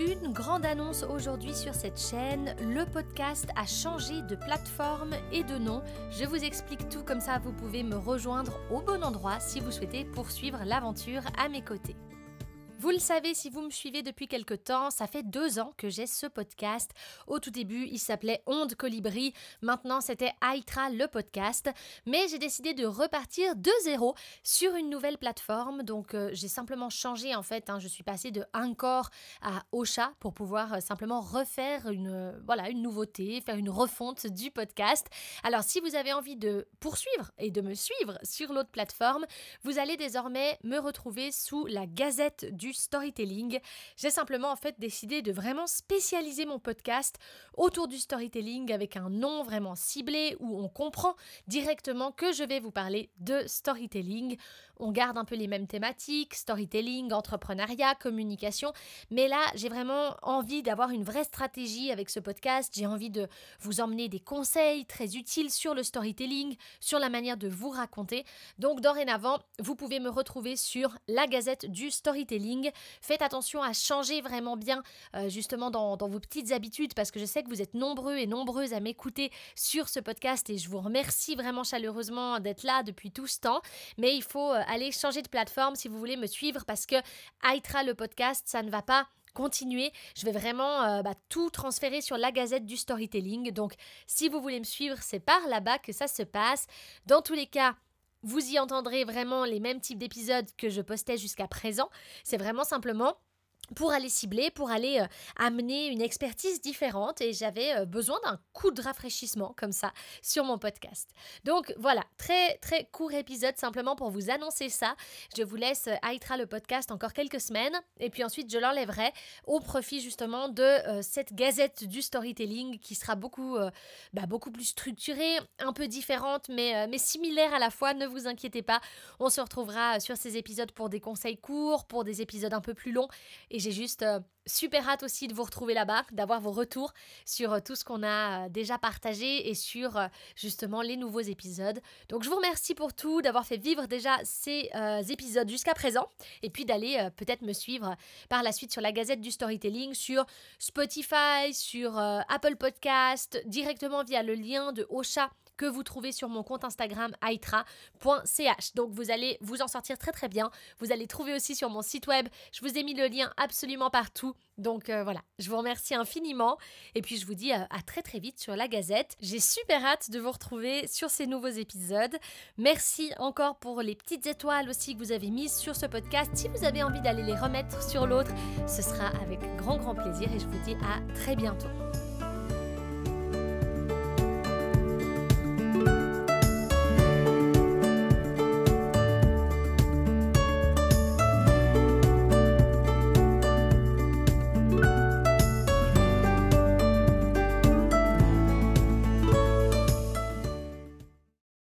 Une grande annonce aujourd'hui sur cette chaîne, le podcast a changé de plateforme et de nom. Je vous explique tout comme ça, vous pouvez me rejoindre au bon endroit si vous souhaitez poursuivre l'aventure à mes côtés. Vous le savez si vous me suivez depuis quelque temps, ça fait deux ans que j'ai ce podcast. Au tout début, il s'appelait Onde Colibri. Maintenant, c'était Aitra le podcast. Mais j'ai décidé de repartir de zéro sur une nouvelle plateforme. Donc, euh, j'ai simplement changé en fait. Hein. je suis passée de Anchor à Ocha pour pouvoir euh, simplement refaire une, euh, voilà, une nouveauté, faire une refonte du podcast. Alors, si vous avez envie de poursuivre et de me suivre sur l'autre plateforme, vous allez désormais me retrouver sous la gazette du storytelling. J'ai simplement en fait décidé de vraiment spécialiser mon podcast autour du storytelling avec un nom vraiment ciblé où on comprend directement que je vais vous parler de storytelling. On garde un peu les mêmes thématiques, storytelling, entrepreneuriat, communication, mais là j'ai vraiment envie d'avoir une vraie stratégie avec ce podcast. J'ai envie de vous emmener des conseils très utiles sur le storytelling, sur la manière de vous raconter. Donc dorénavant, vous pouvez me retrouver sur la Gazette du Storytelling Faites attention à changer vraiment bien euh, justement dans, vos petites habitudes parce que je sais que vous êtes nombreux et nombreuses à m'écouter sur ce podcast et je vous remercie vraiment chaleureusement d'être là depuis tout ce temps. Mais il faut euh, aller changer de plateforme si vous voulez me suivre parce que Aitra le podcast, ça ne va pas continuer. Je vais vraiment euh, bah, tout transférer sur la gazette du storytelling. Donc, si vous voulez me suivre, c'est par là-bas que ça se passe. Dans tous les cas, vous y entendrez vraiment les mêmes types d'épisodes que je postais jusqu'à présent. C'est vraiment simplement pour aller cibler, pour aller euh, amener une expertise différente et j'avais euh, besoin d'un coup de rafraîchissement comme ça sur mon podcast. Donc voilà, très très court épisode simplement pour vous annoncer ça. Je vous laisse euh, Aitra le podcast encore quelques semaines et puis ensuite je l'enlèverai au profit justement de cette gazette du storytelling qui sera beaucoup, bah, beaucoup plus structurée, un peu différente mais, mais similaire à la fois, ne vous inquiétez pas. On se retrouvera sur ces épisodes pour des conseils courts, pour des épisodes un peu plus longs j'ai juste euh, super hâte aussi de vous retrouver là-bas, d'avoir vos retours sur euh, tout ce qu'on a euh, déjà partagé et sur justement les nouveaux épisodes. Donc je vous remercie pour tout, d'avoir fait vivre déjà ces épisodes jusqu'à présent et puis d'aller peut-être me suivre par la suite sur la Gazette du Storytelling, sur Spotify, sur Apple Podcast, directement via le lien de Ocha que vous trouvez sur mon compte Instagram aitra.ch. Donc vous allez vous en sortir très très bien. Vous allez trouver aussi sur mon site web. Je vous ai mis le lien absolument partout. Donc euh, voilà, je vous remercie infiniment et puis je vous dis euh, à, très très vite sur la Gazette. J'ai super hâte de vous retrouver sur ces nouveaux épisodes. Merci encore pour les petites étoiles aussi que vous avez mises sur ce podcast. Si vous avez envie d'aller les remettre sur l'autre, ce sera avec grand grand plaisir et je vous dis à très bientôt.